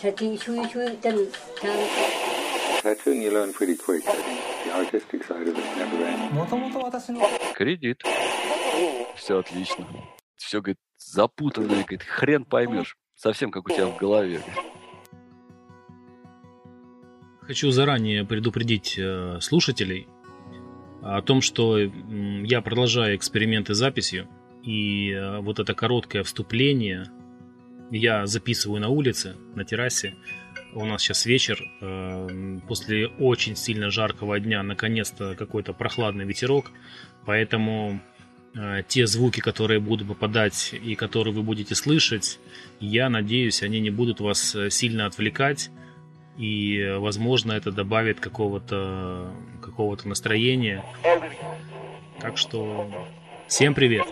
Такие чуи-чуи, Кредит. Все отлично. Все, говорит, запутанное, говорит, хрен поймешь. Совсем как у тебя в голове. Хочу заранее предупредить э, слушателей о том, что я продолжаю эксперименты с записью. И э, вот это короткое вступление я записываю на улице, на террасе. У нас сейчас вечер, э, после очень сильно жаркого дня, наконец-то какой-то прохладный ветерок, поэтому э, те звуки, которые будут попадать и которые вы будете слышать, я надеюсь, они не будут вас э, сильно отвлекать, и, э, возможно, это добавит какого-то какого-то настроения. Так что всем привет!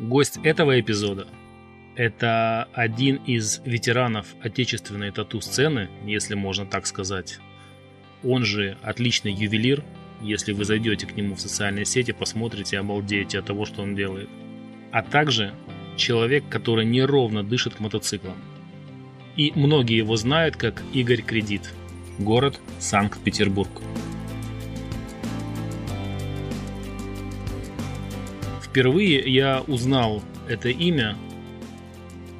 Гость этого эпизода – это один из ветеранов отечественной тату-сцены, если можно так сказать. Он же отличный ювелир. Если вы зайдете к нему в социальные сети, посмотрите, обалдеете от того, что он делает. А также человек, который неровно дышит к мотоциклам. И многие его знают как Игорь Кредит. Город Санкт-Петербург. Впервые я узнал это имя,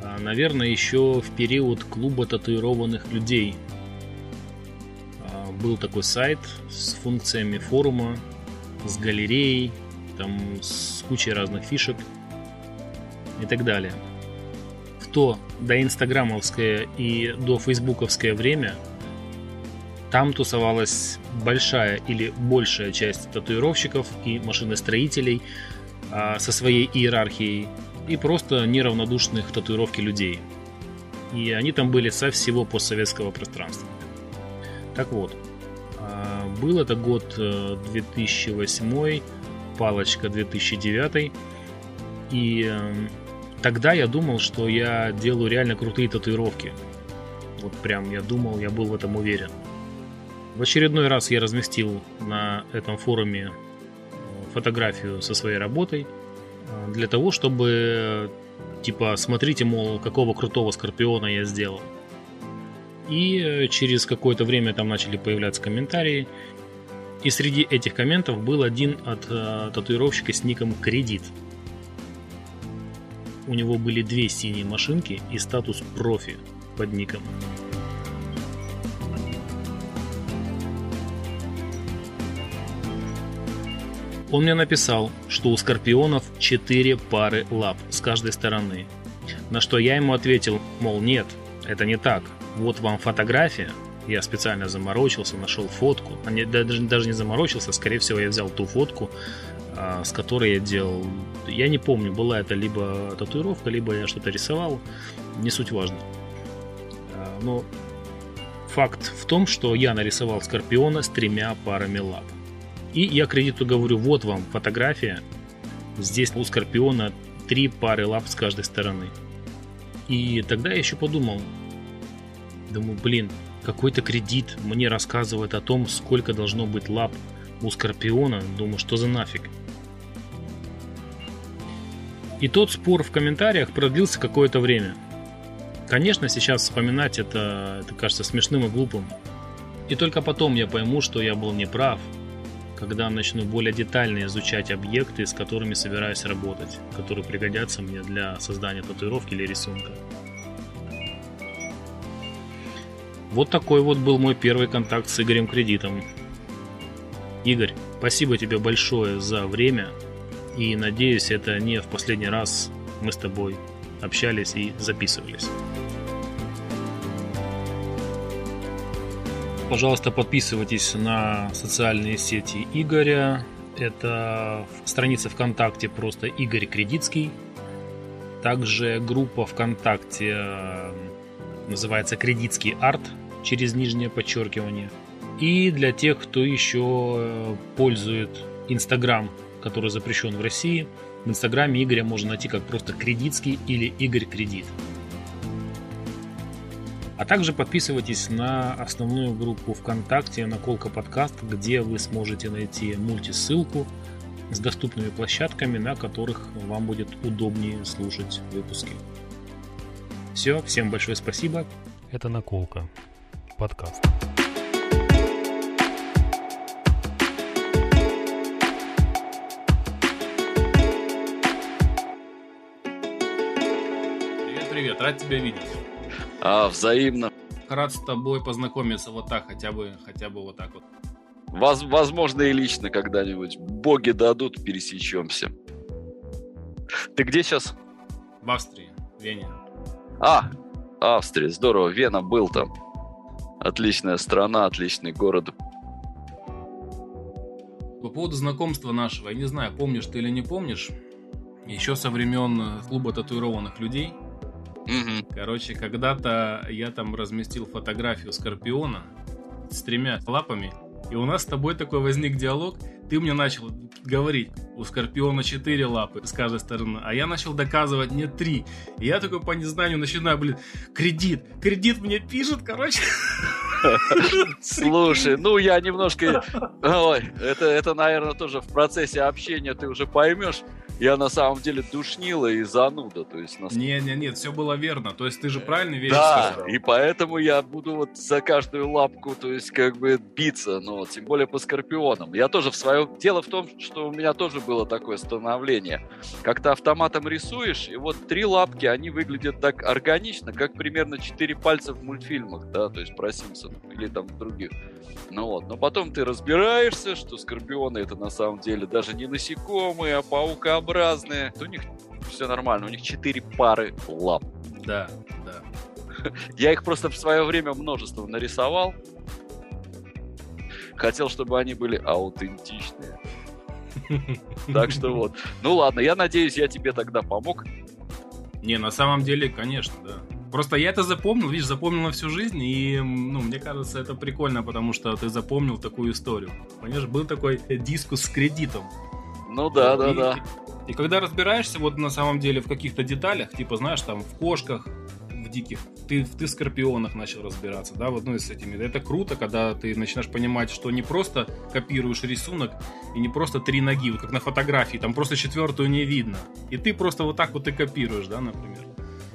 а, наверное, еще в период клуба татуированных людей. А, Был такой сайт с функциями форума, с галереей, там с кучей разных фишек и так далее. В то доинстаграмовское и до фейсбуковское время там тусовалась большая или большая часть татуировщиков и машиностроителей со своей иерархией и просто неравнодушных татуировки людей. И они там были со всего постсоветского пространства. Так вот, а, был это год э, 2008, палочка 2009, и э, тогда я думал, что я делаю реально крутые татуировки. Вот прям я думал, я был в этом уверен. В очередной раз я разместил на этом форуме э, фотографию со своей работой э, для того, чтобы типа смотрите, мол, какого крутого скорпиона я сделал. И э, через какое-то время там начали появляться комментарии. И среди этих комментов был один от э, татуировщика с ником Кредит. У него были две синие машинки и статус профи под ником. Он мне написал, что у скорпионов 4 пары лап с каждой стороны. На что я ему ответил, мол, нет, это не так. Вот вам фотография. Я специально заморочился, нашел фотку. А не- даже, даже не заморочился, скорее всего, я взял ту фотку, а, с которой я делал. Я не помню, была это либо татуировка, либо я что-то рисовал. Не суть важно. А, Но факт в том, что я нарисовал скорпиона с тремя парами лап. И я кредиту говорю, вот вам фотография. Здесь у скорпиона три пары лап с каждой стороны. И тогда я еще подумал, думаю, блин, какой-то кредит мне рассказывает о том, сколько должно быть лап у скорпиона. Думаю, что за нафиг. И тот спор в комментариях продлился какое-то время. Конечно, сейчас вспоминать это, это кажется смешным и глупым. И только потом я пойму, что я был неправ, когда начну более детально изучать объекты, с которыми собираюсь работать, которые пригодятся мне для создания татуировки или рисунка. Вот такой вот был мой первый контакт с Игорем Кредитом. Игорь, спасибо тебе большое за время, и надеюсь, это не в последний раз мы с тобой общались и записывались. Пожалуйста, подписывайтесь на социальные сети Игоря. Это страница ВКонтакте просто Игорь Кредитский. Также группа ВКонтакте э, называется Кредитский арт через нижнее подчеркивание. И для тех, кто еще э, пользует Инстаграм, который запрещен в России, в Инстаграме Игоря можно найти как просто Кредитский или Игорь Кредит. А также подписывайтесь на основную группу ВКонтакте «Наколка подкаст», где вы сможете найти мультисылку с доступными площадками, на которых вам будет удобнее слушать выпуски. Все, всем большое спасибо. Это «Наколка». Подкаст. Привет, привет, рад тебя видеть. А, взаимно. Рад с тобой познакомиться вот так, хотя бы, хотя бы вот так вот. Воз, возможно, и лично когда-нибудь. Боги дадут, пересечемся. Ты где сейчас? В Австрии, в Вене. А, Австрия, здорово. Вена был там. Отличная страна, отличный город. По поводу знакомства нашего, я не знаю, помнишь ты или не помнишь, еще со времен клуба татуированных людей. Мгм. Короче, когда-то я там разместил фотографию Скорпиона с тремя лапами, и у нас с тобой такой возник диалог. Ты мне начал говорить, у Скорпиона четыре лапы с каждой стороны, а я начал доказывать мне три. И я такой по незнанию начинаю, блин, кредит, кредит мне пишет, короче. Слушай, ну я немножко... Ой, это, это, наверное, тоже в процессе общения ты уже поймешь. Я на самом деле душнила и зануда. То есть, на... Не, не, нет, все было верно. То есть ты же правильно вещь Да, сказал. и поэтому я буду вот за каждую лапку, то есть как бы биться, ну, тем более по скорпионам. Я тоже в своем... Дело в том, что у меня тоже было такое становление. Как-то автоматом рисуешь, и вот три лапки, они выглядят так органично, как примерно четыре пальца в мультфильмах, да, то есть про Симпсонов или там других. Ну вот, но потом ты разбираешься, что скорпионы это на самом деле даже не насекомые, а паукообразные. У них все нормально, у них четыре пары лап. Да, да. Я их просто в свое время множество нарисовал. Хотел, чтобы они были аутентичные. Так что вот. Ну ладно, я надеюсь, я тебе тогда помог. Не, на самом деле, конечно, да. Просто я это запомнил, видишь, запомнил на всю жизнь, и, ну, мне кажется, это прикольно, потому что ты запомнил такую историю. Понимаешь, был такой дискус с кредитом. Ну да, да, И- да. И когда разбираешься вот на самом деле в каких-то деталях, типа, знаешь, там, в кошках, в диких, ты, ты в скорпионах начал разбираться, да, вот, ну, и с этими. Это круто, когда ты начинаешь понимать, что не просто копируешь рисунок, и не просто три ноги, вот как на фотографии, там просто четвертую не видно. И ты просто вот так вот и копируешь, да, например.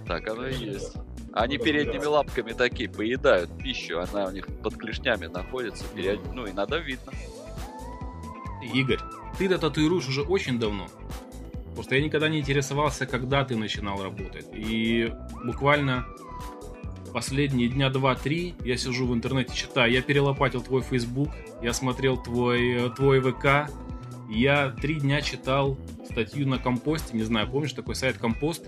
Так оно и есть. Они передними лапками такие поедают пищу, она у них под клешнями находится, перед- ну иногда видно. Игорь, ты-то татуируешь уже очень давно. Просто я никогда не интересовался, когда ты начинал работать. И буквально последние дня два-три я сижу в интернете, читаю. Я перелопатил твой Facebook, я смотрел твой, твой ВК. Я три дня читал статью на Компосте. Не знаю, помнишь такой сайт Компост?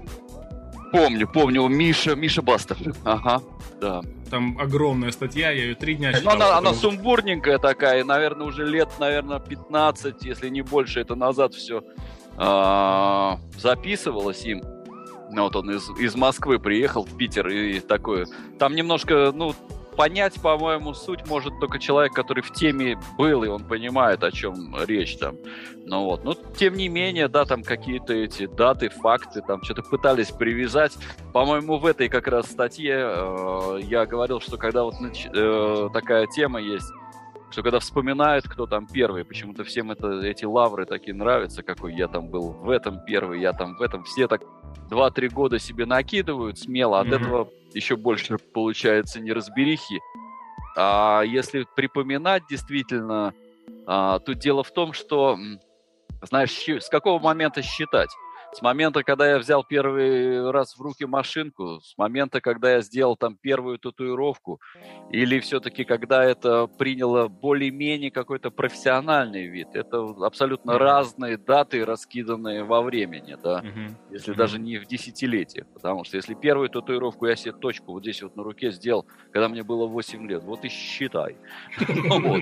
Помню, помню, Миша, Миша Бастов. Ага, да. Там огромная статья, я ее три дня Ну, читал. она, она потому- сумбурненькая такая, наверное, уже лет, наверное, 15, если не больше, это назад все записывалось им. Ну, вот он из, из Москвы приехал в Питер и такое. Там немножко, ну, понять, по-моему, суть может только человек, который в теме был, и он понимает, о чем речь там. Ну вот, но тем не менее, да, там какие-то эти даты, факты, там что-то пытались привязать. По-моему, в этой как раз статье э, я говорил, что когда вот э, такая тема есть, что когда вспоминают, кто там первый, почему-то всем это, эти лавры такие нравятся, какой я там был в этом первый, я там в этом, все так 2-3 года себе накидывают смело, от Мгм. этого еще больше получается неразберихи. А если припоминать действительно, а, тут дело в том, что, знаешь, с какого момента считать? С момента, когда я взял первый раз в руки машинку, с момента, когда я сделал там первую татуировку, или все-таки когда это приняло более-менее какой-то профессиональный вид. Это абсолютно Мгм. разные даты, раскиданные во времени, да Мгм. если Мгм. даже не в десятилетиях. Потому что если первую татуировку я себе точку вот здесь вот на руке сделал, когда мне было 8 лет, вот и считай. Ну.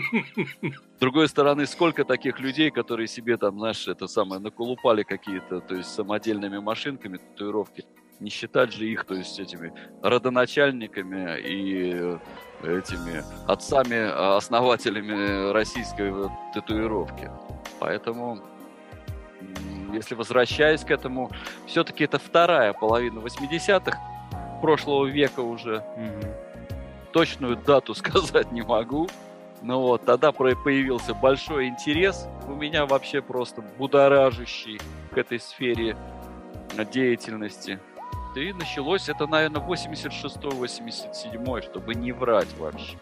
С другой стороны, сколько таких людей, которые себе там, знаешь, это самое, наколупали какие-то, то есть самодельными машинками татуировки. Не считать же их, то есть этими родоначальниками и этими отцами-основателями российской вот татуировки. Поэтому, если возвращаясь к этому, все-таки это вторая половина 80-х прошлого века уже. Мгм. Точную дату сказать не могу. Ну вот, тогда появился большой интерес у меня вообще просто будоражащий к этой сфере деятельности. И началось это, наверное, 86-87, чтобы не врать вообще.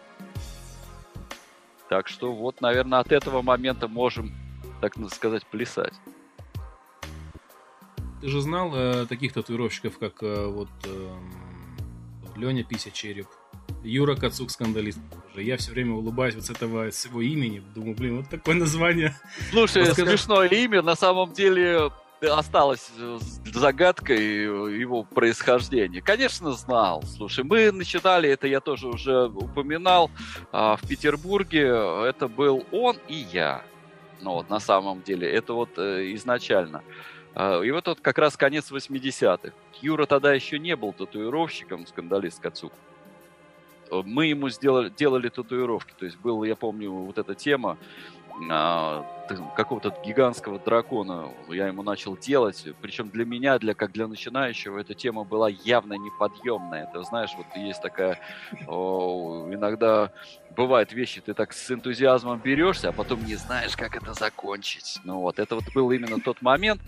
Так что вот, наверное, от этого момента можем, так сказать, плясать. Ты же знал э, таких татуировщиков, как э, вот э, Леня Пися Череп, Юра Кацук скандалист. Я все время улыбаюсь вот с этого с его имени. Думаю, блин, вот такое название. Слушай, Расскажи. смешное имя, на самом деле осталось э, загадкой его происхождения. Конечно, знал. Слушай, мы начинали, это я тоже уже упоминал, а, в Петербурге. Это был он и я. Ну вот, на самом деле, это вот э, изначально. А, И вот это как раз конец 80-х. Юра тогда еще не был татуировщиком, скандалист Кацук. Э, Мы ему сделали, делали татуировки. То есть был, я помню, вот эта тема какого-то гигантского дракона я ему начал делать. Причем для меня, для как для начинающего, эта тема была явно неподъемная. Ты знаешь, вот есть такая... о, иногда бывают вещи, ты так с энтузиазмом берешься, а потом не знаешь, как это закончить. Ну вот, это вот был именно тот момент.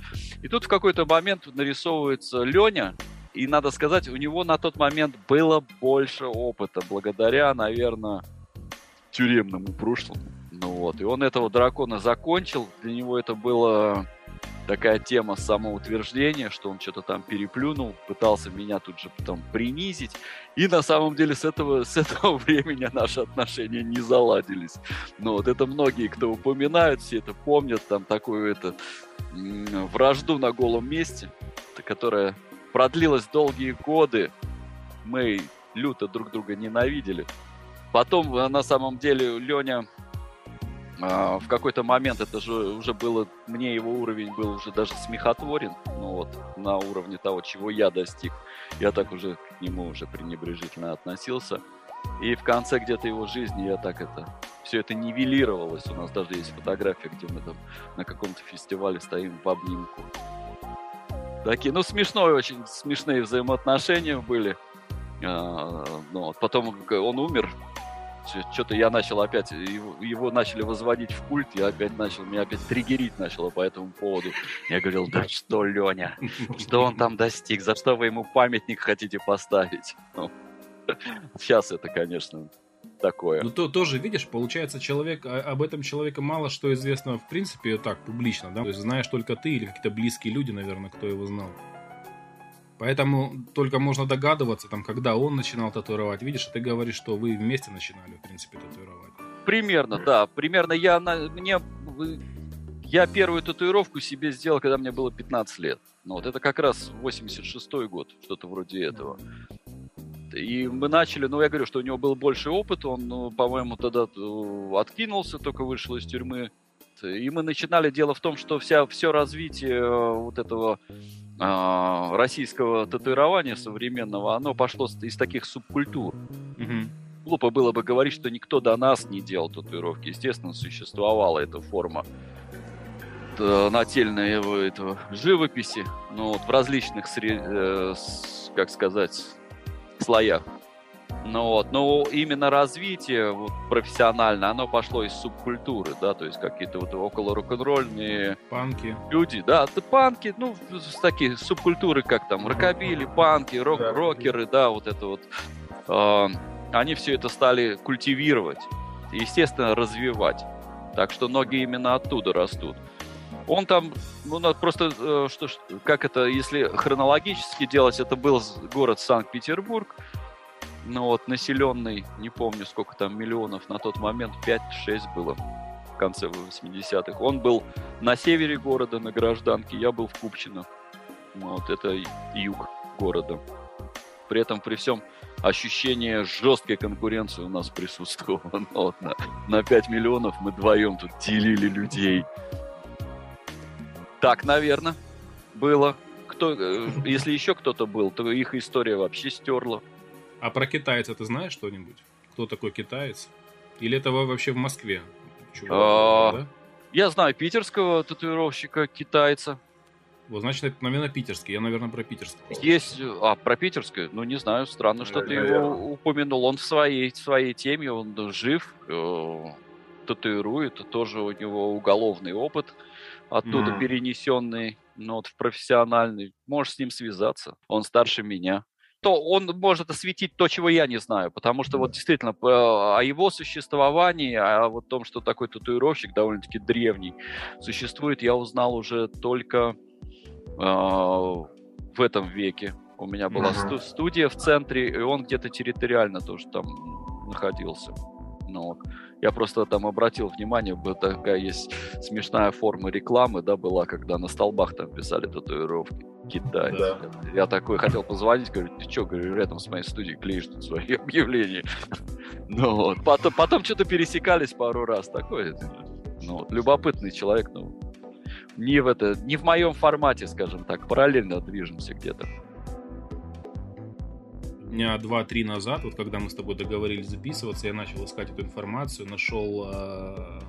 И тут в какой-то момент нарисовывается Леня, и надо сказать, у него на тот момент было больше опыта, благодаря, наверное, тюремному прошлому. Ну вот, и он этого дракона закончил. Для него это была такая тема самоутверждения, что он что-то там переплюнул, пытался меня тут же потом принизить. И на самом деле с этого, с этого времени наши отношения не заладились. Ну вот это многие, кто упоминают, все это помнят, там такую это вражду на голом месте, которая продлилась долгие годы. Мы люто друг друга ненавидели. Потом, э, на самом деле, Леня а, в какой-то момент, это же уже было, мне его уровень был уже даже смехотворен, ну вот, на уровне того, чего я достиг. Я так уже к нему уже пренебрежительно относился. И в конце где-то его жизни я так это... Все это нивелировалось. У нас даже есть фотография, где мы там на каком-то фестивале стоим в обнимку. Такие, ну, смешной очень, смешные взаимоотношения были. А, ну, потом он умер, что-то я начал опять, его, его начали возводить в культ, я опять начал, меня опять триггерить начало по этому поводу. Я говорил, да что, Леня, что он там достиг, за что вы ему памятник хотите поставить? Ну, сейчас это, конечно, такое. Ну, то, тоже, видишь, получается, человек, а- об этом человека мало что известно, в принципе, так, публично, да? То есть знаешь только ты или какие-то близкие люди, наверное, кто его знал. Поэтому только можно догадываться, там, когда он начинал татуировать. Видишь, ты говоришь, что вы вместе начинали, в принципе, татуировать. Примерно, да. Примерно я на, мне я первую татуировку себе сделал, когда мне было 15 лет. Ну вот это как раз 86 год, что-то вроде этого. И мы начали, ну я говорю, что у него был больше опыт, он, ну, по-моему, тогда э, откинулся, только вышел из тюрьмы. И мы начинали, дело в том, что вся, все развитие э, вот этого а, российского татуирования современного, оно пошло из таких субкультур. Глупо было бы говорить, что никто до нас не делал татуировки. Естественно, существовала эта форма нательной его- этого живописи, ну вот в различных, сре- э, как сказать, слоях. Ну вот, но именно развитие вот, профессионально, оно пошло из субкультуры, да, то есть какие-то вот около рок-н-ролльные Панки. люди, да, это панки, ну, такие субкультуры, как там, рокобили, панки, рок, Да. рокеры, да, вот это вот. э, они все это стали культивировать, естественно, развивать. Так что ноги именно оттуда растут. Он там, ну, просто, э, что, как это, если хронологически делать, это был город Санкт-Петербург, ну вот, населенный, не помню, сколько там миллионов на тот момент, 5-6 было в конце 80-х. Он был на севере города, на гражданке, я был в Купчино. Вот, это юг города. При этом, при всем, ощущение жесткой конкуренции у нас присутствовало. Вот, на, на 5 миллионов мы вдвоем тут делили людей. Так, наверное, было. Кто, э, если еще кто-то был, то их история вообще стерла. А про китайца ты знаешь что-нибудь? Кто такой китаец? Или это во- вообще в Москве? чувак, А, да? Я знаю питерского татуировщика, китайца. Вот, значит, это, наверное, питерский. Я, наверное, про питерский. Есть, э, а, про питерское, ну, не знаю, странно, что ты его упомянул. Он в своей, своей теме, он жив. э, татуирует, тоже у него уголовный опыт, оттуда перенесенный, ну, вот, в профессиональный. Можешь с ним связаться, он старше меня. То он может осветить то, чего я не знаю, потому что вот действительно по- о его существовании, о вот том, что такой татуировщик довольно-таки древний существует, я узнал уже только э, в этом веке. У меня была сту- студия в центре, и он где-то территориально тоже там находился. Ну, вот. Я просто там обратил внимание, такая есть смешная форма рекламы, да, была, когда на столбах там писали татуировки. Китай. Да. Я такой хотел позвонить, говорю, ты что, говорю, рядом с моей студией клеишь тут свои объявления. Ну вот. Потом, потом что-то пересекались пару раз. Такой, ну, вот, любопытный человек, ну, не в это, не в моем формате, скажем так, параллельно движемся где-то. Дня два-три назад, вот когда мы с тобой договорились записываться, я начал искать эту информацию, нашел э,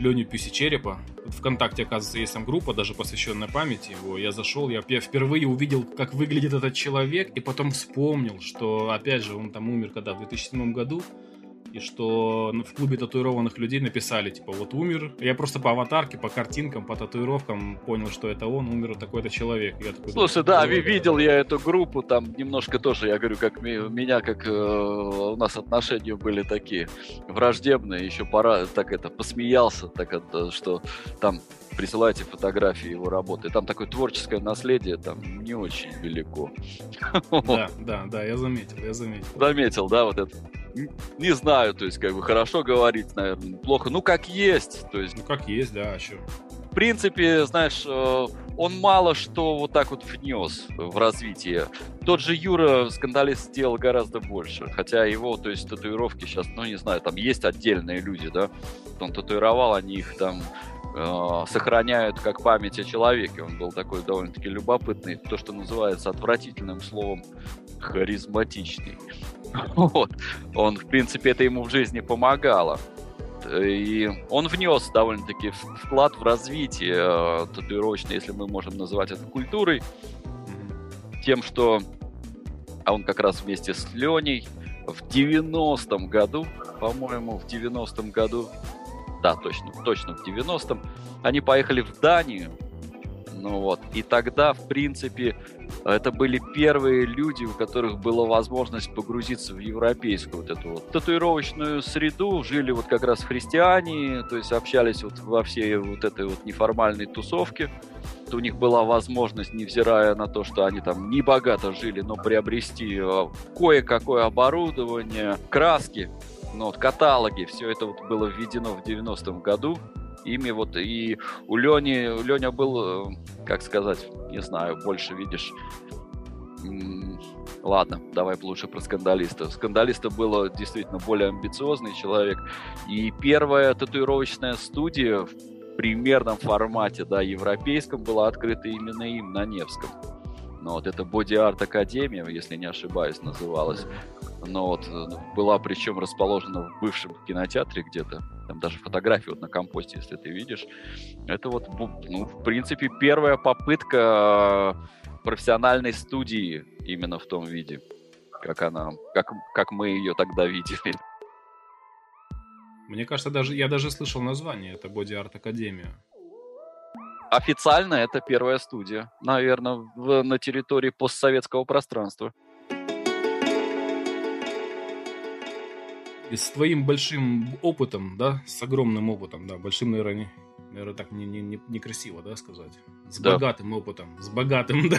Леню Пюсичерепа. В ВКонтакте, оказывается, есть там группа, даже посвященная памяти его. Я зашел, я впервые увидел, как выглядит этот человек, и потом вспомнил, что, опять же, он там умер когда, в 2007 году, и что ну, в клубе татуированных людей написали, типа, вот умер. Я просто по аватарке, по картинкам, по татуировкам понял, что это он, умер такой-то человек. Я такой, Слушай, да, «Ой, ви- видел я эту группу, там немножко тоже, я говорю, как меня, как э, у нас отношения были такие враждебные, еще пора, так это, посмеялся, так это, что там присылайте фотографии его работы. Там такое творческое наследие, там не очень велико. Да, да, да, я заметил, я заметил. Заметил, да, вот это. Не знаю, то есть, как бы хорошо говорить, наверное, плохо. Ну, как есть. То есть, Ну, как есть, да, а что? в принципе, знаешь, э, он мало что вот так вот внес в развитие. Тот же Юра, скандалист, сделал гораздо больше. Хотя его, то есть, татуировки сейчас, ну, не знаю, там есть отдельные люди, да, он татуировал, они их там э, сохраняют как память о человеке. Он был такой довольно-таки любопытный, то, что называется отвратительным словом харизматичный. Вот. Он, в принципе, это ему в жизни помогало. И он внес довольно-таки вклад в развитие э, татуировочной, если мы можем называть это культурой, тем, что а он как раз вместе с Леней в 90-м году, по-моему, в 90-м году, да, точно, точно в 90-м, они поехали в Данию, ну вот, и тогда, в принципе, это были первые люди, у которых была возможность погрузиться в европейскую вот эту вот татуировочную среду, жили вот как раз христиане, то есть общались вот во всей вот этой вот неформальной тусовке. У них была возможность, невзирая на то, что они там не богато жили, но приобрести э, кое-какое оборудование, краски, ну, вот, каталоги, все это вот было введено в 90-м году. Ими вот и у Лени, у Леня был, э, как сказать, не знаю, больше видишь. Ладно, давай лучше про скандалиста. Скандалиста было действительно более амбициозный человек. И первая татуировочная студия в примерном формате, да, европейском, была открыта именно им на Невском. Ну, вот это Body Art Академия, если не ошибаюсь, называлась. Но вот э, была причем расположена в бывшем кинотеатре где-то. Там даже фотографии вот на компосте, если ты видишь. Это вот, ну, в принципе, первая попытка э, профессиональной студии именно в том виде, как она, как, как мы ее тогда видели. Мне кажется, даже я даже слышал название, это Body Art Академия. Официально это первая студия, наверное, в- на территории постсоветского пространства. И с твоим большим опытом, да, с огромным опытом, да, большим, наверное, не, наверное так не, не, не- некрасиво, да, сказать. С Да. богатым опытом, с богатым, да.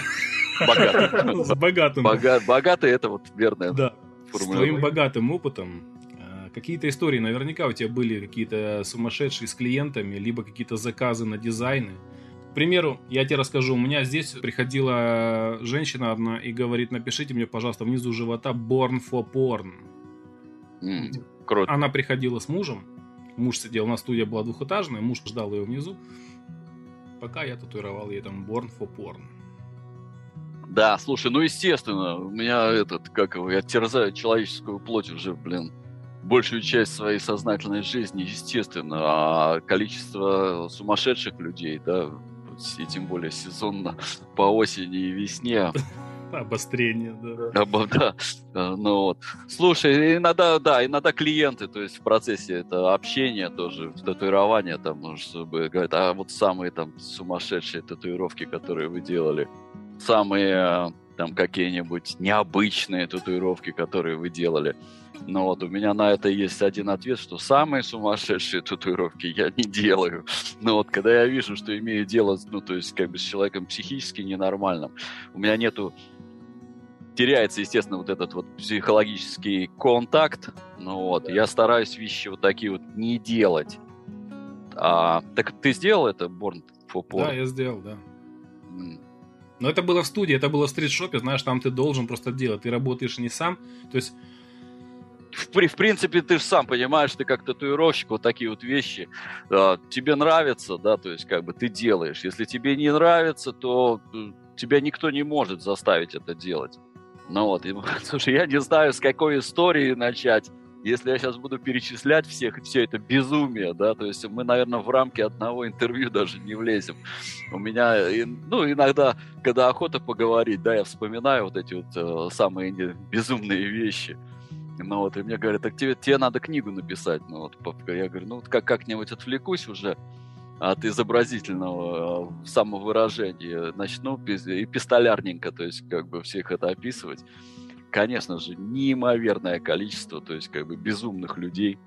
Богатый. С богатым. Бога- Богатый это вот верная Да. С твоим богатым опытом э, какие-то истории наверняка у тебя были какие-то сумасшедшие с клиентами, либо какие-то заказы на дизайны. К примеру, я тебе расскажу, у меня здесь приходила женщина одна и говорит, напишите мне, пожалуйста, внизу живота born for porn. М, Круто. Она приходила с мужем, муж сидел, у нас студия была двухэтажная, муж ждал ее внизу, пока я татуировал ей там born for porn. Да, слушай, ну естественно, у меня этот, как его, я терзаю человеческую плоть уже, блин, большую часть своей сознательной жизни, естественно, а количество сумасшедших людей, да, и тем более сезонно по осени и весне, Обострение, да. Обо- Да, Э, ну вот. Слушай, иногда, да, иногда клиенты, то есть в процессе это общения тоже, татуирования, там, ну, чтобы говорят, а вот самые там сумасшедшие татуировки, которые вы делали, самые э, там какие-нибудь необычные татуировки, которые вы делали. Но вот у меня на это есть один ответ, что самые сумасшедшие татуировки я не делаю. Но вот когда я вижу, что имею дело, ну, то есть как бы с человеком психически ненормальным, у меня нету теряется, естественно, вот этот вот психологический контакт. Ну вот, я стараюсь вещи вот такие вот не делать. А, так ты сделал это, Борн Фопор? Да, я сделал, да. Но это было в студии, это было в стрит-шопе, знаешь, там ты должен просто делать. Ты работаешь не сам. То есть в, в принципе, ты же сам понимаешь, ты как татуировщик, вот такие вот вещи, э, тебе нравится, да, то есть как бы ты делаешь. Если тебе не нравится, то э, тебя никто не может заставить это делать. Ну вот, и, слушай, я не знаю, с какой истории начать. Если я сейчас буду перечислять всех, все это безумие, да, то есть мы, наверное, в рамки одного интервью даже не влезем. У меня, и- ну, иногда, когда охота поговорить, да, я вспоминаю вот эти вот э, самые безумные вещи. Ну вот, и мне говорят, так тебе, тебе надо книгу написать. Ну вот, я говорю, ну вот как, как-нибудь отвлекусь уже от изобразительного э, самовыражения, начну пис- эпистолярненько, то есть как бы всех это описывать. Конечно же, неимоверное количество, то есть как бы безумных людей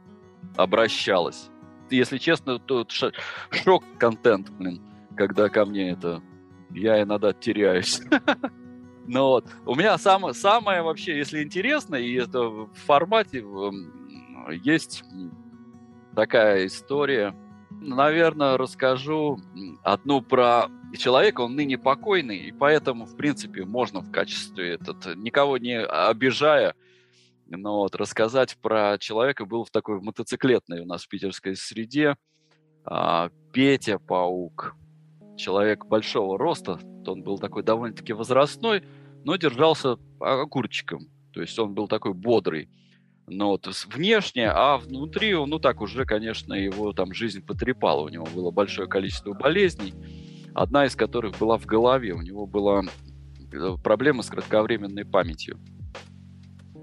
обращалось. Если честно, то шок-контент, блин, когда ко мне это... Я иногда теряюсь. Ну вот, у меня самое, самое вообще, если интересно, и это в формате есть такая история. Наверное, расскажу одну про человека, он ныне покойный, и поэтому, в принципе, можно в качестве этот, никого не обижая, но вот рассказать про человека был в такой мотоциклетной у нас в питерской среде. а, Петя Паук, человек большого роста, он был такой довольно-таки возрастной, но держался огурчиком. То есть он был такой бодрый. Но вот с- внешне, а внутри, он, ну так уже, конечно, его там жизнь потрепала. У него было большое количество болезней, одна из которых была в голове. У него была э, проблема с кратковременной памятью.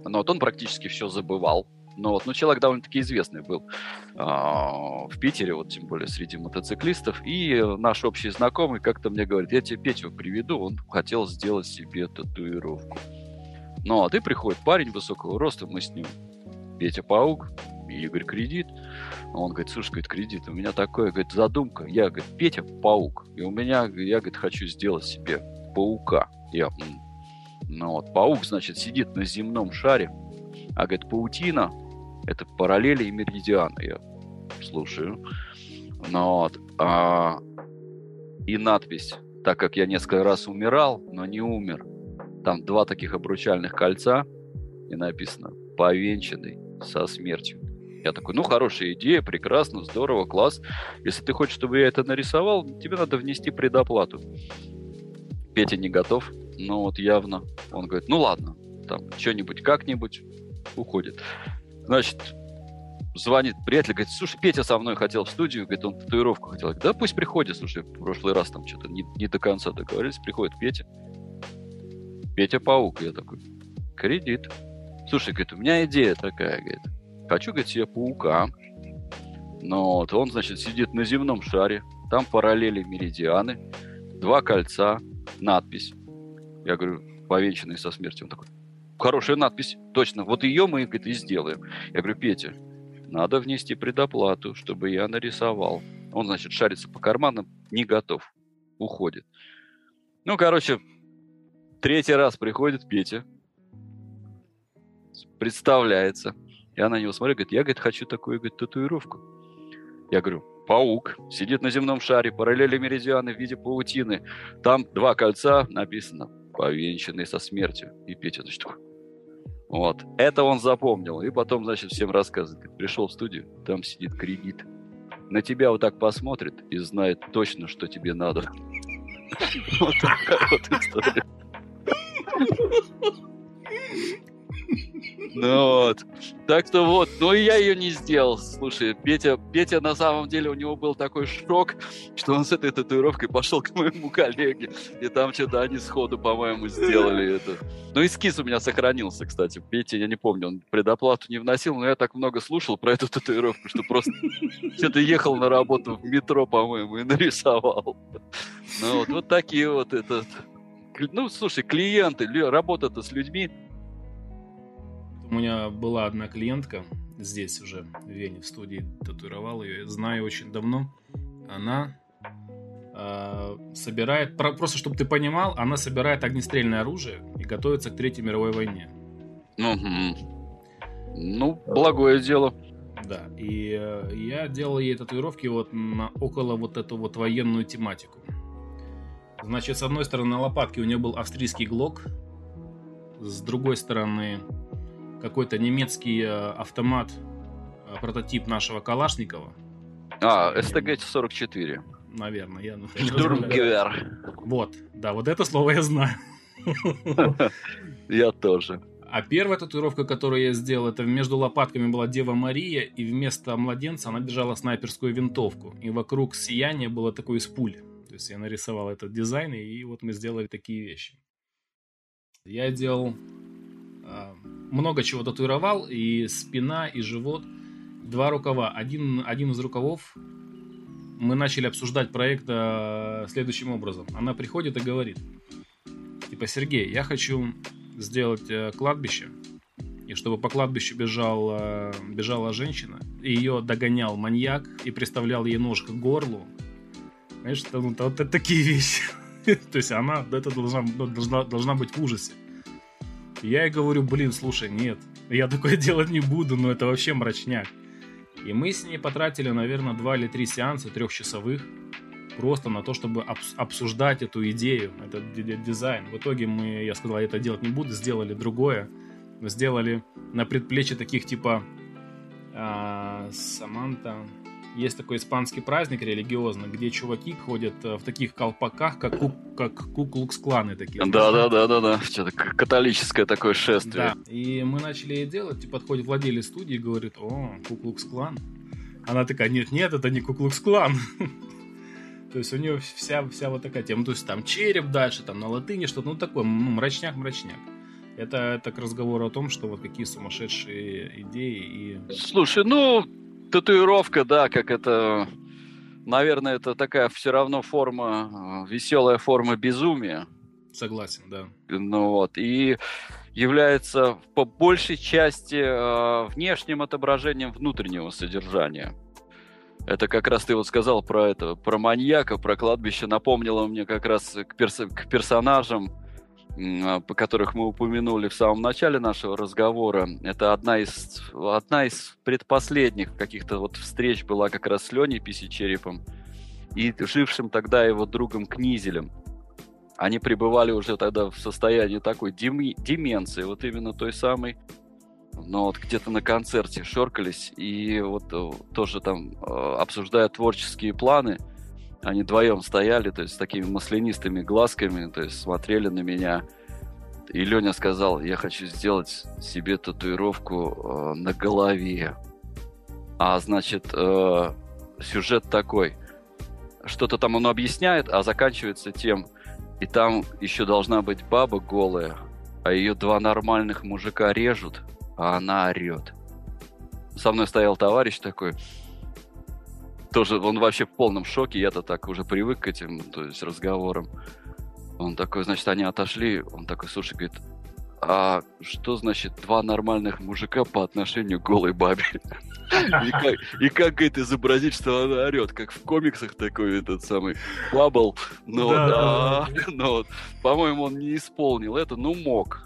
Но вот он практически все забывал. Но вот, ну, человек довольно-таки известный был а, в Питере, вот тем более среди мотоциклистов. И э, наш общий знакомый как-то мне говорит, я тебе Петю приведу, он хотел сделать себе татуировку. Ну, а ты приходит парень высокого роста, мы с ним, Петя Паук, Игорь Кредит. Он говорит, слушай, говорит, кредит, у меня такая, говорит, задумка. Я, говорит, Петя Паук, и у меня, я, говорит, хочу сделать себе паука. Я, ну вот, паук, значит, сидит на земном шаре, а, говорит, паутина – это параллели и меридианы. Я слушаю. Ну вот, а, и надпись, так как я несколько раз умирал, но не умер. Там два таких обручальных кольца, и написано «повенчанный со смертью». Я такой, ну, хорошая идея, прекрасно, здорово, класс. Если ты хочешь, чтобы я это нарисовал, тебе надо внести предоплату. Петя не готов, но вот явно. Он говорит, ну ладно, там, что-нибудь, как-нибудь, уходит. Значит, звонит приятель, говорит, слушай, Петя со мной хотел в студию, говорит, он татуировку хотел. Я говорю, да пусть приходит, слушай, в прошлый раз там что-то не, не до конца договорились, приходит Петя. Петя Паук, я такой, кредит. Слушай, говорит, у меня идея такая, говорит, хочу, говорит, себе паука. Но вот он, значит, сидит на земном шаре, там параллели меридианы, два кольца, надпись. Я говорю, повенчанный со смертью. Он такой, хорошая надпись, точно, вот ее мы, говорит, и сделаем. Я говорю, Петя, надо внести предоплату, чтобы я нарисовал. Он, значит, шарится по карманам, не готов, уходит. Ну, короче, третий раз приходит Петя, представляется. Я на него смотрю, говорит, я, говорит, хочу такую, говорит, татуировку. Я говорю, паук, сидит на земном шаре, параллели меридианы в виде паутины. Там два кольца, написано, повенчанный со смертью. И Петя, значит, вот. Это он запомнил. И потом, значит, всем рассказывает. Пришел в студию, там сидит кредит. На тебя вот так посмотрит и знает точно, что тебе надо. Вот такая вот история. Ну вот. Так что вот, но и я ее не сделал. Слушай, Петя, Петя на самом деле у него был такой шок, что он с этой татуировкой пошел к моему коллеге. И там что-то они сходу, по-моему, сделали это. Ну, эскиз у меня сохранился, кстати. Петя, я не помню, он предоплату не вносил, но я так много слушал про эту татуировку, что просто что-то ехал на работу в метро, по-моему, и нарисовал. Ну вот, вот такие вот этот... Ну, слушай, клиенты, работа-то с людьми, у меня была одна клиентка здесь уже, в Вене, в студии, татуировал ее. Знаю очень давно. Она э, собирает, просто чтобы ты понимал, она собирает огнестрельное оружие и готовится к Третьей мировой войне. Угу. Ну, благое дело. Да, и э, я делал ей татуировки вот на около вот эту вот военную тематику. Значит, с одной стороны на лопатке у нее был австрийский глок, с другой стороны какой-то немецкий э, автомат, э, прототип нашего Калашникова. А, СТГ-44. Наверное, я... Штурмгевер. Вот, да, вот это слово я знаю. Я тоже. А первая татуировка, которую я сделал, это между лопатками была Дева Мария, и вместо младенца она держала снайперскую винтовку. И вокруг сияния было такое из пуль. То есть я нарисовал этот дизайн, и вот мы сделали такие вещи. Я делал много чего татуировал, и спина, и живот. Два рукава. Один, один из рукавов мы начали обсуждать проект э, следующим образом. Она приходит и говорит, типа, Сергей, я хочу сделать э, кладбище, и чтобы по кладбищу бежал, э, бежала женщина, и ее догонял маньяк и приставлял ей нож к горлу. Знаешь, это, ну, это такие вещи. То есть она это должна, должна, должна быть в ужасе. Я ей говорю, блин, слушай, нет, я такое делать не буду, но это вообще мрачняк. И мы с ней потратили, наверное, два или три сеанса трехчасовых просто на то, чтобы обсуждать эту идею, этот дизайн. В итоге мы, я сказал, я это делать не буду, сделали другое. Сделали на предплечье таких типа а, Саманта, есть такой испанский праздник религиозный, где чуваки ходят э, в таких колпаках, как, ку как куклукс-кланы такие. Да, да, да, да, да. Что-то католическое такое шествие. Да. И мы начали делать, и подходит владелец студии и говорит, о, куклукс-клан. Она такая, нет, нет, это не куклукс-клан. То есть у нее вся, вся вот такая тема. То есть там череп дальше, там на латыни что-то, ну такое, ну, мрачняк-мрачняк. Это, это к разговору о том, что вот какие сумасшедшие идеи и... Слушай, ну, татуировка, да, как это, наверное, это такая все равно форма, э, веселая форма безумия. Согласен, да. Ну вот, и является по большей части э, внешним отображением внутреннего содержания. Это как раз ты вот сказал про это, про маньяка, про кладбище, напомнило мне как раз к, перс- к персонажам по которых мы упомянули в самом начале нашего разговора, это одна из, одна из предпоследних каких-то вот встреч была как раз с Леней Писичерепом и жившим тогда его другом Книзелем. Они пребывали уже тогда в состоянии такой дем- деменции, вот именно той самой, но вот где-то на концерте шоркались и вот э, тоже там э, обсуждая творческие планы – они вдвоем стояли, то есть с такими маслянистыми глазками, то есть смотрели на меня. И Леня сказал, я хочу сделать себе татуировку э, на голове. А значит, э, сюжет такой. Что-то там он объясняет, а заканчивается тем, и там еще должна быть баба голая, а ее два нормальных мужика режут, а она орет. Со мной стоял товарищ такой, тоже он вообще в полном шоке, я-то так уже привык к этим, то есть разговорам. Он такой, значит, они отошли, он такой, слушай, говорит, а что значит два нормальных мужика по отношению к голой бабе? И как, и как говорит, изобразить, что она орет, как в комиксах такой этот самый Бабл. Но, да, но по-моему, он не исполнил это, ну мог.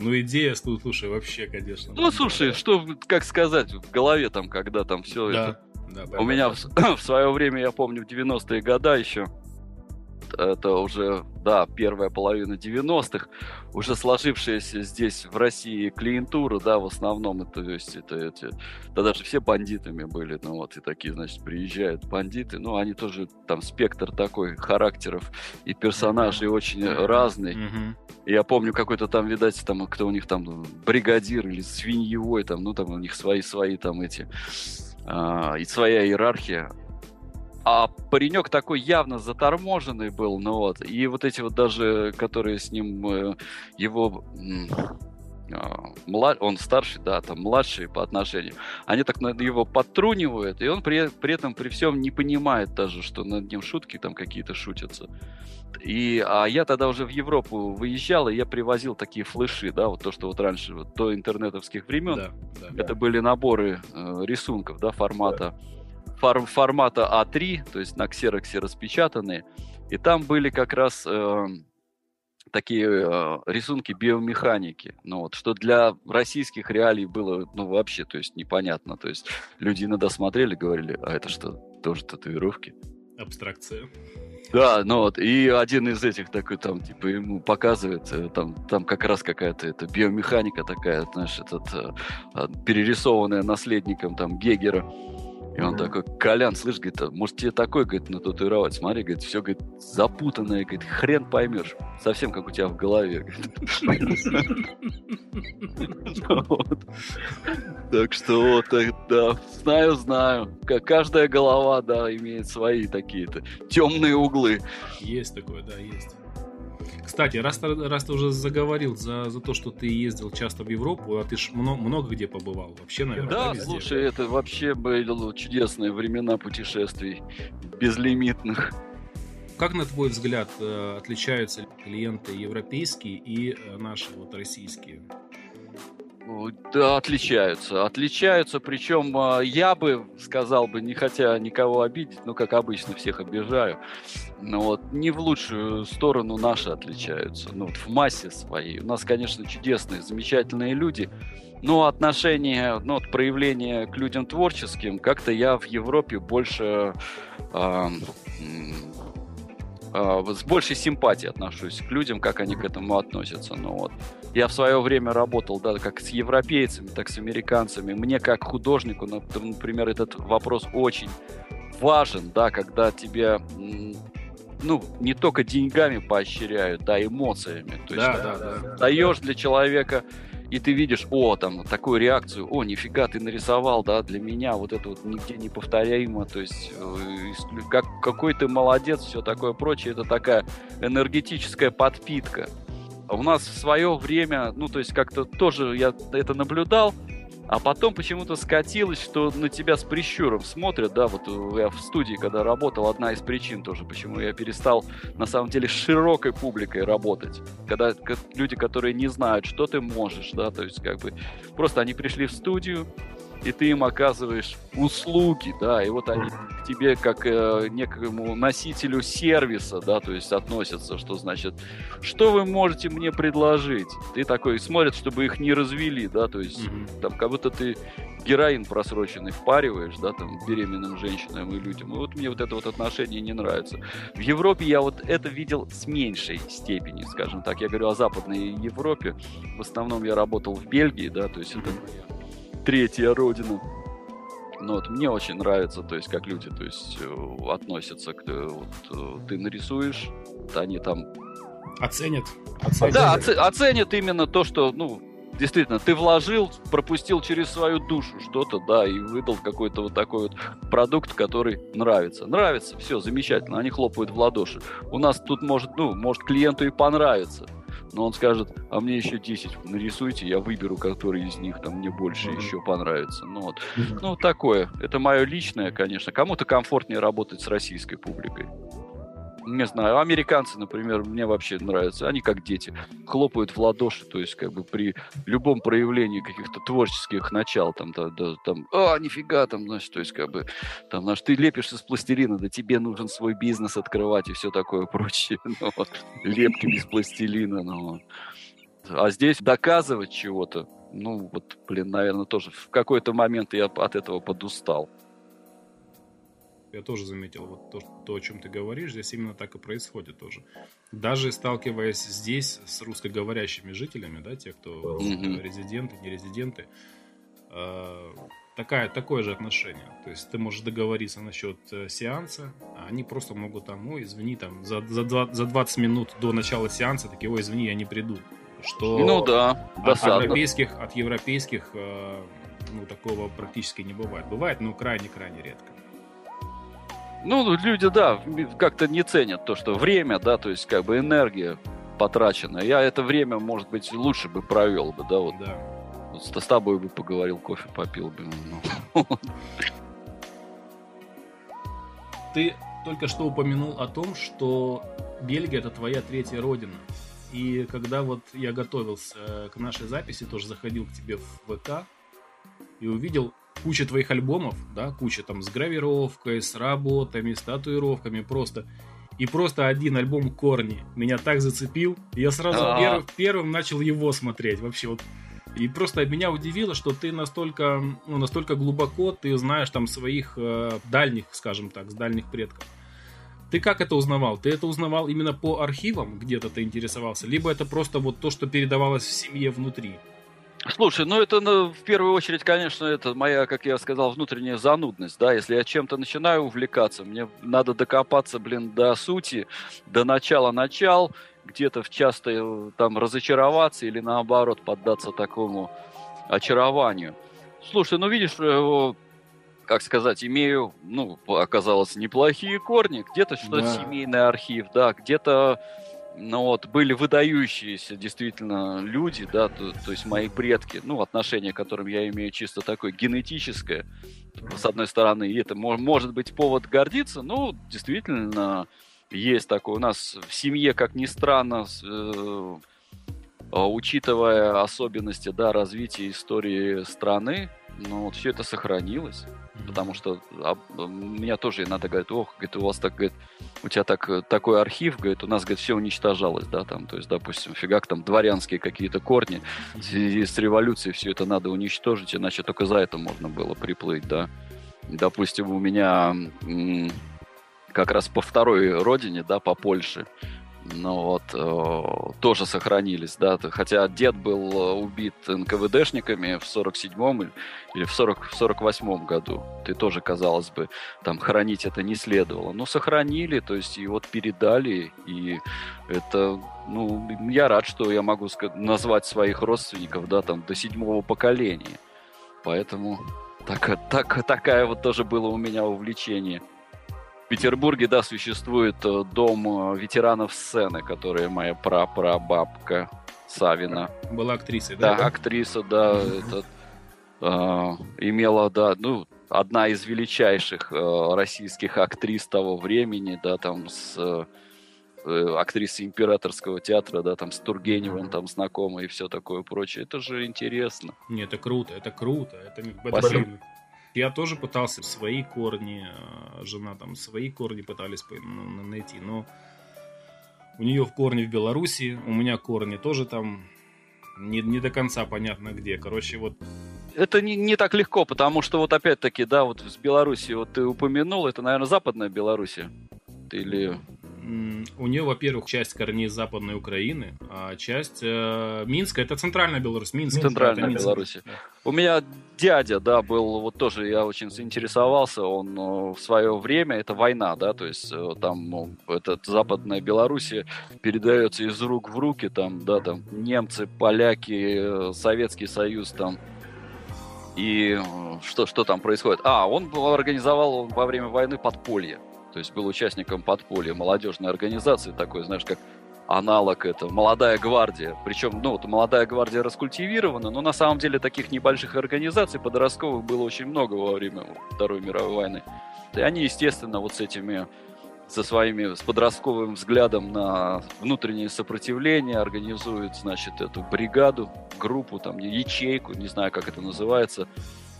Ну идея, слушай, вообще, конечно. Ну, слушай, что, как сказать, в голове там, когда там все это да, У меня в, в свое время, я помню, в 90-е годы еще это уже, да, первая половина 90-х, уже сложившаяся здесь, в России, клиентура, да, в основном, это, то есть, это эти, да даже все бандитами были, ну вот, и такие, значит, приезжают бандиты, ну, они тоже, там, спектр такой характеров и персонажей очень разный. Мгм. И Я помню, какой-то там, видать, там, кто у них там, бригадир или свиньевой, там, ну, там у них свои-свои там эти, и своя иерархия. А паренек такой явно заторможенный был, ну вот, и вот эти вот даже, которые с ним, э, его, а, он старший, да, там, младший по отношению, они так над его подтрунивают, и он при, при этом, при всем не понимает даже, что над ним шутки там какие-то шутятся. И, а я тогда уже в Европу выезжал, и я привозил такие флеши, да, вот то, что вот раньше, вот до интернетовских времен, Да, да. это были наборы э, рисунков, да, формата, фор- формата А3, то есть на ксероксе распечатанные. И там были как раз э, такие э, рисунки биомеханики. Ну вот, что для российских реалий было, ну, вообще, то есть непонятно. То есть люди иногда смотрели, говорили, а это что, тоже татуировки? Абстракция. Да, ну вот, и один из этих такой там, типа, ему показывает, там, там как раз какая-то это биомеханика такая, знаешь, этот, э, э, перерисованная наследником там Гегера. И он такой, Колян, слышь, говорит, а может тебе такой, говорит, нататуировать? Смотри, говорит, все, говорит, запутанное, говорит, хрен поймешь. Совсем как у тебя в голове. Так что вот, так, да, знаю, знаю. Каждая голова, да, имеет свои такие-то темные углы. Есть такое, да, есть. Кстати, раз, раз ты уже заговорил за, за то, что ты ездил часто в Европу, а ты ж много, много где побывал вообще, наверное, Да, везде? слушай, это вообще были чудесные времена путешествий безлимитных. Как, на твой взгляд, э, отличаются клиенты европейские и э, наши вот российские? Да, отличаются. Отличаются, причем а, я бы сказал бы, не хотя никого обидеть, ну, как обычно, всех обижаю, но вот не в лучшую сторону наши отличаются, ну, вот в массе своей. У нас, конечно, чудесные, замечательные люди, но отношение, ну, вот проявление к людям творческим, как-то я в Европе больше а, вот с большей симпатией отношусь к людям, как они к этому относятся. Ну вот. Я в свое время работал, да, как с европейцами, так с американцами. Мне как художнику, нап- например, этот вопрос очень важен, да, когда тебя, м, ну, не только деньгами поощряют, да, эмоциями. То есть Да, да, да. даешь для человека, и ты видишь, о, там, такую реакцию, о, нифига, ты нарисовал, да, для меня вот это вот нигде не повторяемо, то есть э, как, какой ты молодец, все такое прочее, это такая энергетическая подпитка. А у нас в свое время, ну, то есть как-то тоже я это наблюдал, а потом почему-то скатилось, что на тебя с прищуром смотрят, да, вот э, я в студии, когда работал, одна из причин тоже, почему я перестал, на самом деле, с широкой публикой работать. Когда люди, которые не знают, что ты можешь, да, то есть как бы просто они пришли в студию, и ты им оказываешь услуги, да, и вот они к тебе как э, некому носителю сервиса, да, то есть относятся, что значит, что вы можете мне предложить? Ты такой смотрит, чтобы их не развели, да, то есть Мгм. там как будто ты героин просроченный впариваешь, да, там, беременным женщинам и людям. И вот мне вот это вот отношение не нравится. В Европе я вот это видел с меньшей степени, скажем так. Я говорю о Западной Европе. В основном я работал в Бельгии, да, то есть это третья родина. Но вот мне очень нравится, то есть как люди, то есть э, относятся к э, вот э, ты нарисуешь, они там Оценят. да, оце- оценят именно то, что, ну, действительно, ты вложил, пропустил через свою душу что-то, да, и выдал какой-то вот такой вот продукт, который нравится. Нравится, все, замечательно, они хлопают в ладоши. У нас тут может, ну, может клиенту и понравится, но он скажет, а мне еще 10 нарисуйте, я выберу, который из них там мне больше еще понравится. Ну вот, ну такое, это мое личное, конечно. Кому-то комфортнее работать с российской публикой. Не знаю, американцы, например, мне вообще нравятся. Они как дети, хлопают в ладоши, то есть как бы при любом проявлении каких-то творческих начал, там, да, да, там, а, нифига, там, значит, то есть как бы, там, знаешь, ты лепишь из пластилина, да тебе нужен свой бизнес открывать и все такое прочее. Ну, вот, лепки без пластилина, ну. А здесь доказывать чего-то, ну, вот, блин, наверное, тоже в какой-то момент я от этого подустал. Я тоже заметил вот то, то, о чем ты говоришь, здесь именно так и происходит тоже. Даже сталкиваясь здесь с русскоговорящими жителями, да, те, кто резиденты, не резиденты, э, такая, такое же отношение. То есть ты можешь договориться насчет э, сеанса, а они просто могут там, ой, извини, там, за, за, два- за 20 минут до начала сеанса такие, ой, извини, я не приду. Что Ну да, от досадно. европейских, от европейских э, ну, такого практически не бывает. Бывает, но крайне-крайне редко. Ну, люди, да, как-то не ценят то, что время, да, то есть как бы энергия потрачена. Я это время, может быть, лучше бы провел бы, да, вот, Да. вот с, с тобой бы поговорил, кофе попил бы. ну. Ты только что упомянул о том, что Бельгия это твоя третья родина. И когда вот я готовился к нашей записи, тоже заходил к тебе в ВК и увидел кучу твоих альбомов, да, куча там с гравировкой, с работами, с татуировками, просто. И просто один альбом Корни меня так зацепил, я сразу А. перв- первым начал его смотреть. Вообще вот и просто меня удивило, что ты настолько, ну, настолько глубоко ты знаешь там своих э, дальних, скажем так, с дальних предков. Ты как это узнавал? Ты это узнавал именно по архивам, где-то ты интересовался, либо это просто вот то, что передавалось в семье внутри? Слушай, ну это ну, в первую очередь, конечно, это моя, как я сказал, внутренняя занудность, да, если я чем-то начинаю увлекаться, мне надо докопаться, блин, до сути, до начала-начал, где-то в часто э, там разочароваться или наоборот поддаться такому очарованию. Слушай, ну видишь, э, как сказать, имею, ну, оказалось, неплохие корни, где-то что-то Да. семейный архив, да, где-то ну вот, были выдающиеся действительно люди, да, то, то есть мои предки, ну, отношение которым я имею чисто такое генетическое, с одной стороны, и это мо- может быть повод гордиться, но действительно есть такое. У нас в семье, как ни странно, э, а, учитывая особенности, да, развития истории страны, ну, вот все это сохранилось. Потому что а, меня тоже иногда говорят, ох, говорит, у вас так, говорит, у тебя так, э, такой архив, говорит, у нас, говорит, все уничтожалось, да, там, то есть, допустим, фигак там дворянские какие-то корни, в связи с революцией все это надо уничтожить, иначе только за это можно было приплыть, да. Допустим, у меня м, как раз по второй родине, да, по Польше, ну вот, э, тоже сохранились, да, хотя дед был э, убит НКВДшниками в 47-м или- в 40, в 48-м году. Ты тоже, казалось бы, там хранить это не следовало. Но сохранили, то есть и вот передали, и это, ну, я рад, что я могу назвать своих родственников, да, там, до седьмого поколения. Поэтому так, так, такая вот тоже было у меня увлечение. В Петербурге, да, существует э, дом э, ветеранов сцены, который моя прапрабабка Савина Была актрисой, да, да? актриса, да, этот, э, имела, да, ну, одна из величайших э, российских актрис того времени, да, там с э, э, актрисой императорского театра, да, там с Тургеневым там знакома и все такое прочее. Это же интересно. Не, это круто, это круто. Это, это Спасибо. блин. Я тоже пытался свои корни, э, жена там свои корни пытались ну, на- найти, но у нее в корни в Беларуси, у меня корни тоже там не, не до конца понятно где. Короче, вот Это не, не так легко, потому что вот опять-таки, да, вот с Беларуси, вот ты упомянул, это, наверное, западная Белоруссия. Ты Или у нее, во-первых, часть корней Западной Украины, а часть э, Минска, это центральная Беларусь, Минск. Центральная Минск. Беларусь. Да. У меня дядя, да, был, вот тоже я очень заинтересовался, он э, в свое время, это война, да, то есть э, там ну, этот Западная Белоруссия передается из рук в руки, там, да, там немцы, поляки, э, Советский Союз, там, и что, что там происходит? А, он организовал во время войны подполье, то есть был участником подполья, молодежной организации такой, знаешь, как аналог это молодая гвардия. Причем, ну, вот молодая гвардия раскультивирована, но на самом деле таких небольших организаций подростковых было очень много во время Второй мировой войны. И они, естественно, вот с этими со своими, с подростковым взглядом на внутреннее сопротивление организуют, значит, эту бригаду, группу, там, ячейку, не знаю, как это называется,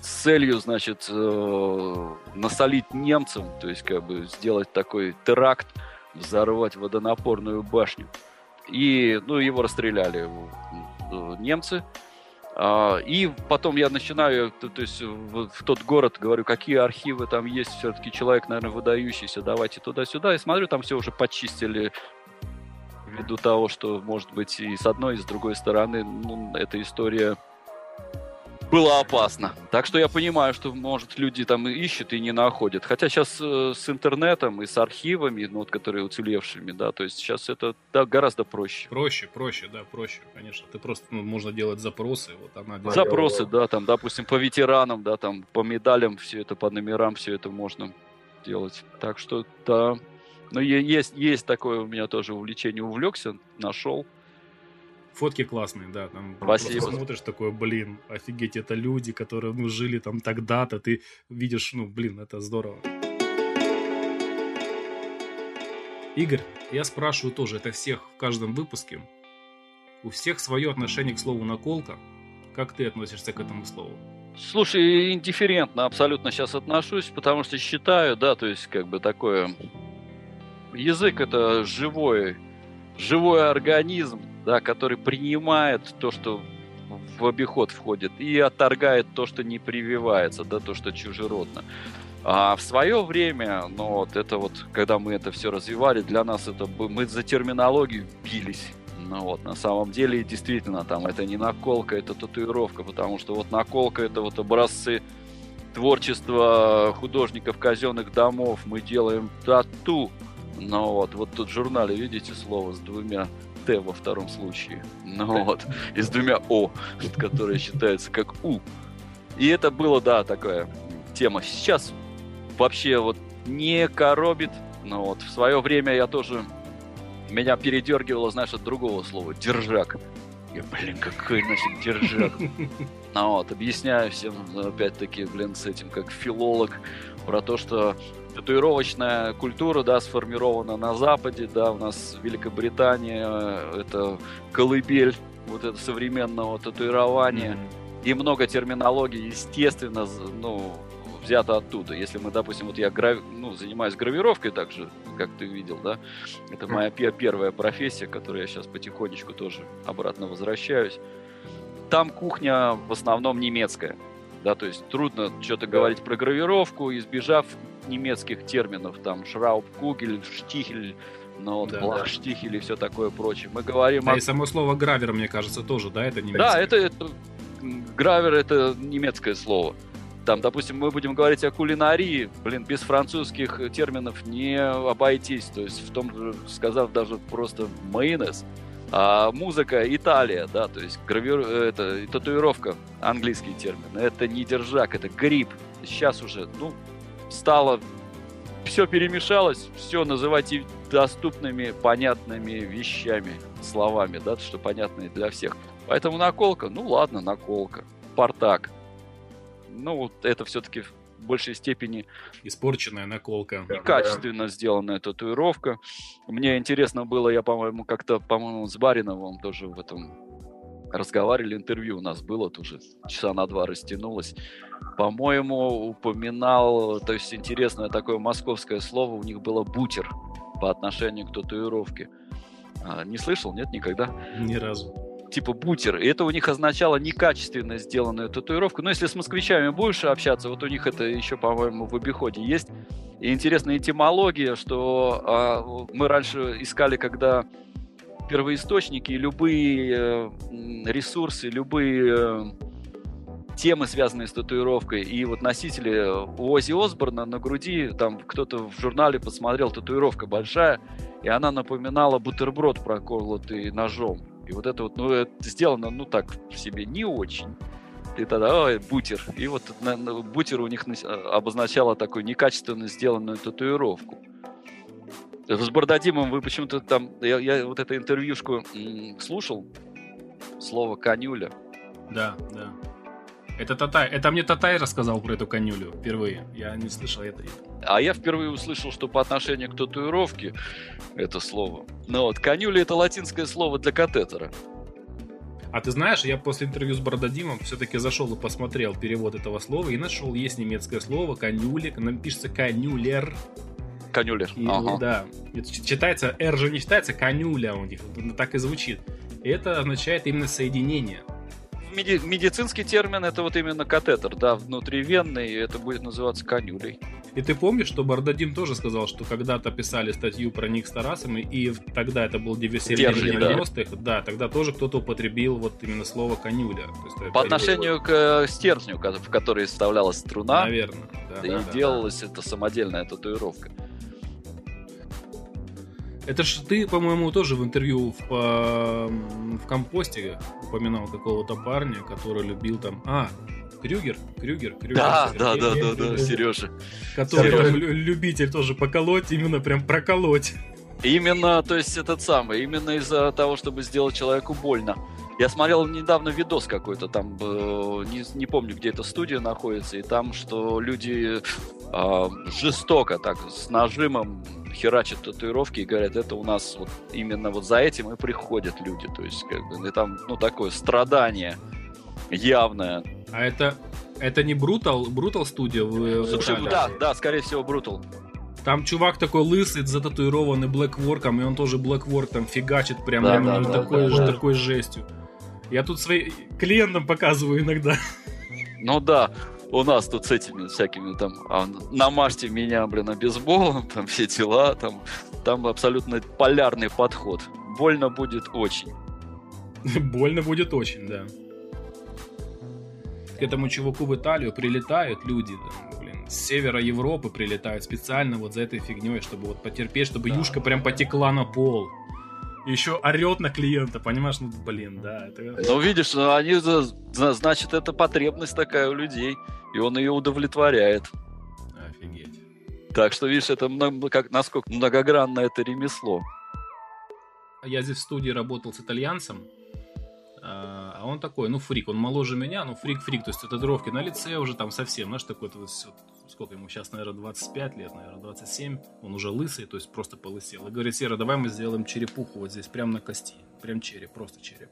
с целью, значит, э, насолить немцам, то есть, как бы, сделать такой теракт, взорвать водонапорную башню. И, ну, его расстреляли немцы. А, и потом я начинаю, то, то есть в, в тот город говорю, какие архивы там есть, все-таки человек, наверное, выдающийся, давайте туда-сюда. И смотрю, там все уже почистили ввиду того, что, может быть, и с одной, и с другой стороны, ну, эта история была опасна. Так что я понимаю, что, может, люди там ищут и не находят. Хотя сейчас э, с интернетом и с архивами, ну, вот, которые уцелевшими, да, то есть сейчас это да, гораздо проще. Проще, проще, да, проще, конечно. Ты просто, ну, можно делать запросы, вот она делает. Запросы, да, там, допустим, по ветеранам, да, там, по медалям, все это, по номерам, все это можно делать. Так что, да. Но есть, есть такое у меня тоже увлечение, увлекся, нашел. Фотки классные, да. Там Спасибо. просто смотришь такое, блин, офигеть, это люди, которые, ну, жили там тогда-то. Ты видишь, ну, блин, это здорово. Игорь, я спрашиваю тоже, это всех в каждом выпуске. У всех свое отношение к слову наколка. Как ты относишься к этому слову? Слушай, индифферентно абсолютно сейчас отношусь, потому что считаю, да, то есть как бы такое... Язык это живой, живой организм, да, который принимает то, что в обиход входит, и отторгает то, что не прививается, да, то, что чужеродно. А в свое время, ну вот это вот, когда мы это все развивали, для нас это мы за терминологию бились. Ну вот, на самом деле, действительно, там это не наколка, это татуировка, потому что вот наколка это вот образцы творчества художников казенных домов. Мы делаем тату. Ну вот, вот тут в журнале, видите, слово с двумя Т во втором случае. Ну вот, и с двумя О, которые считаются как У. И это было, да, такая тема. Сейчас вообще вот не коробит. Но вот в свое время я тоже... Меня передергивало, знаешь, от другого слова. Держак. Я, блин, какой, значит, держак. Ну вот, объясняю всем, опять-таки, блин, с этим, как филолог, про то, что татуировочная культура, да, сформирована на Западе, да, у нас Великобритания, это колыбель вот это современного татуирования, mm-hmm. и много терминологии, естественно, ну, взято оттуда. Если мы, допустим, вот я грав... ну, занимаюсь гравировкой также, как ты видел, да, это моя пер- первая профессия, к которой я сейчас потихонечку тоже обратно возвращаюсь. Там кухня в основном немецкая, да, то есть трудно что-то говорить про гравировку, избежав немецких терминов, там Шрауб-Кугель, Штихель, ну, вот, да, Блахштихель да. и все такое прочее. Мы говорим да, о... и само слово гравер, мне кажется, тоже, да, это немецкое? Да, это, это гравер это немецкое слово. Там, допустим, мы будем говорить о кулинарии, блин, без французских терминов не обойтись. То есть в том же, сказав даже просто майонез, а музыка Италия, да, то есть гравюр, это татуировка, английский термин. Это не держак, это грипп. Сейчас уже, ну, стало все перемешалось, все называйте доступными, понятными вещами, словами, да, что понятные для всех. Поэтому наколка, ну ладно, наколка. Спартак. Ну, это все-таки большей степени... Испорченная наколка. Некачественно сделанная татуировка. Мне интересно было, я, по-моему, как-то, по-моему, с Бариновым тоже в этом разговаривали, интервью у нас было тоже, часа на два растянулось. По-моему, упоминал, то есть интересное такое московское слово, у них было бутер по отношению к татуировке. А, не слышал, нет, никогда? Ни разу. Типа бутер. И это у них означало некачественно сделанную татуировку. Но если с москвичами больше общаться, вот у них это еще, по-моему, в обиходе есть. И интересная этимология, что а, мы раньше искали, когда первоисточники, любые э, ресурсы, любые э, темы, связанные с татуировкой. И вот носители э, у Ози Осборна на груди, там кто-то в журнале посмотрел, татуировка большая, и она напоминала бутерброд, проколотый ножом. И вот это вот, ну, это сделано, ну, так в себе не очень. И тогда, ой, бутер. И вот на, на, бутер у них обозначало такую некачественно сделанную татуировку. С Бардадимом вы почему-то там... Я, я вот эту интервьюшку слушал. Слово «конюля». Да, да. Это Татай. Это мне Татай рассказал про эту конюлю впервые. Я не слышал это. А я впервые услышал, что по отношению к татуировке это слово. Ну вот, конюля это латинское слово для катетера. А ты знаешь, я после интервью с Бардадимом все-таки зашел и посмотрел перевод этого слова и нашел, есть немецкое слово, конюлик, нам пишется конюлер, Конюлер. И, ага. Да. Это читается, R же не читается, конюля у них. Так и звучит. Это означает именно соединение. Меди- медицинский термин это вот именно катетер, да, внутривенный, и это будет называться конюлей. И ты помнишь, что Бардадим тоже сказал, что когда-то писали статью про них с Тарасом, и тогда это был середина Стержень, да. 90-х, да. тогда тоже кто-то употребил вот именно слово конюля. Есть, это По отношению к э, стержню, в который вставлялась струна, Наверное, да. и да, да. делалась эта самодельная татуировка. Это ж ты, по-моему, тоже в интервью в, в компосте упоминал какого-то парня, который любил там... А, Крюгер? Крюгер? Крюгер Да, да, да, да, да, Сережа. Который лю- любитель тоже поколоть, именно прям проколоть. Именно, то есть этот самый, именно из-за того, чтобы сделать человеку больно. Я смотрел недавно видос какой-то, там, э, не, не помню, где эта студия находится, и там, что люди э, жестоко так, с нажимом херачат татуировки и говорят, это у нас вот именно вот за этим и приходят люди. То есть, как бы, и там, ну, такое страдание явное. А это, это не Brutal, Brutal студия в, в Слушай, Италии? да, да, скорее всего, Брутал. Там чувак такой лысый, зататуированный блэкворком, и он тоже блэкворк там фигачит прям Да, да, да, такой, да, же- да. такой жестью. Я тут своим клиентам показываю иногда. Ну да, у нас тут с этими всякими там, а, намажьте меня, блин, обезболом, там все дела, там, там абсолютно полярный подход. Больно будет очень. Больно будет очень, да. К этому чуваку в Италию прилетают люди, там, блин, с севера Европы прилетают специально вот за этой фигней, чтобы вот потерпеть, чтобы Да. юшка прям потекла на пол. И еще орет на клиента, понимаешь? Ну, блин, да. Это... Ну, видишь, ну, они, значит, это потребность такая у людей, и он ее удовлетворяет. Офигеть. Так что, видишь, это много- как, насколько многогранно это ремесло. Я здесь в студии работал с итальянцем, а а он такой, ну, фрик, он моложе меня, ну, фрик-фрик, то есть татуировки на лице уже там совсем, знаешь, такой, есть, вот сколько ему сейчас, наверное, 25 лет, наверное, 27, он уже лысый, то есть просто полысел. И говорит, Сера, давай мы сделаем черепуху вот здесь, прям на кости, прям череп, просто череп.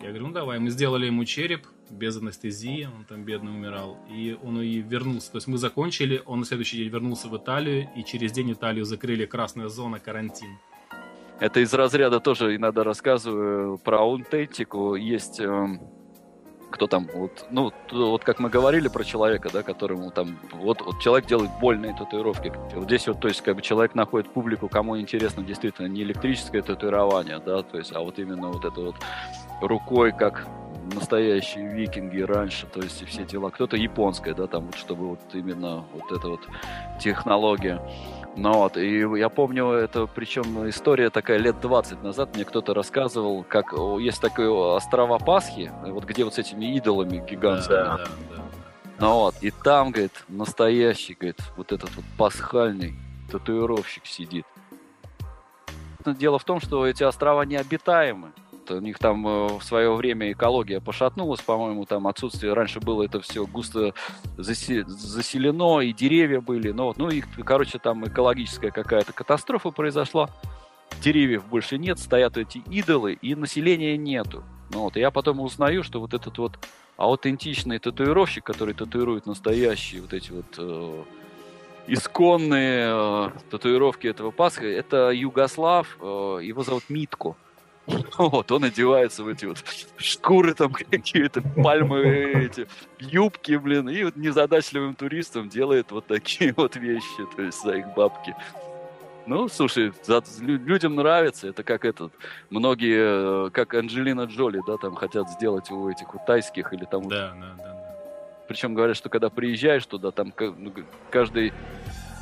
Я говорю, ну давай, мы сделали ему череп без анестезии, он там бедный умирал, и он и вернулся, то есть мы закончили, он на следующий день вернулся в Италию, и через день Италию закрыли, красная зона, карантин. Это из разряда тоже иногда рассказываю про аутентику. Есть эм, кто там, вот, ну, вот как мы говорили про человека, да, которому там, вот, вот человек делает больные татуировки. Вот здесь вот, то есть, как бы человек находит публику, кому интересно действительно не электрическое татуирование, да, то есть, а вот именно вот это вот рукой, как настоящие викинги раньше, то есть все дела. Кто-то японское, да, там вот, чтобы вот именно вот эта вот технология. Ну вот, и я помню, это причем история такая лет 20 назад, мне кто-то рассказывал, как есть такое острова Пасхи, вот где вот с этими идолами гигантскими. Да, да, да. Ну вот, и там, говорит, настоящий, говорит, вот этот вот пасхальный татуировщик сидит. Но Дело в том, что эти острова необитаемы. У них там э, в свое время экология пошатнулась, по-моему, там отсутствие. Раньше было это все густо засе- заселено, и деревья были. Вот, ну и, короче, там экологическая какая-то катастрофа произошла. Деревьев больше нет, стоят эти идолы, и населения нету. Ну вот, и я потом узнаю, что вот этот вот аутентичный татуировщик, который татуирует настоящие вот эти вот э, исконные э, татуировки этого Пасха, это Югослав, э, его зовут Митко. Вот, он одевается в эти вот шкуры там какие-то, пальмы эти, юбки, блин, и вот незадачливым туристам делает вот такие вот вещи, то есть за их бабки. Ну, слушай, за- лю- людям нравится, это как этот, многие, э, как Анджелина Джоли, да, там хотят сделать у этих вот тайских или там Да, да, да, да. причем говорят, что когда приезжаешь туда, там ну, каждый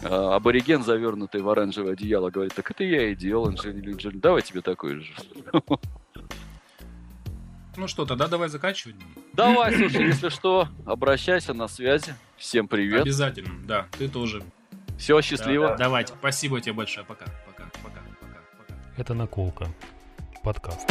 абориген, завернутый в оранжевое одеяло, говорит, так это я и делал, Анджелина Джоли, давай тебе такой же. Ну что, тогда давай заканчивать. Давай, слушай, если что, обращайся на связи. Всем привет. Обязательно, да, ты тоже. Все, счастливо. Да, Давайте, спасибо тебе большое, пока, пока, пока, пока, пока. Это наколка. Подкаст.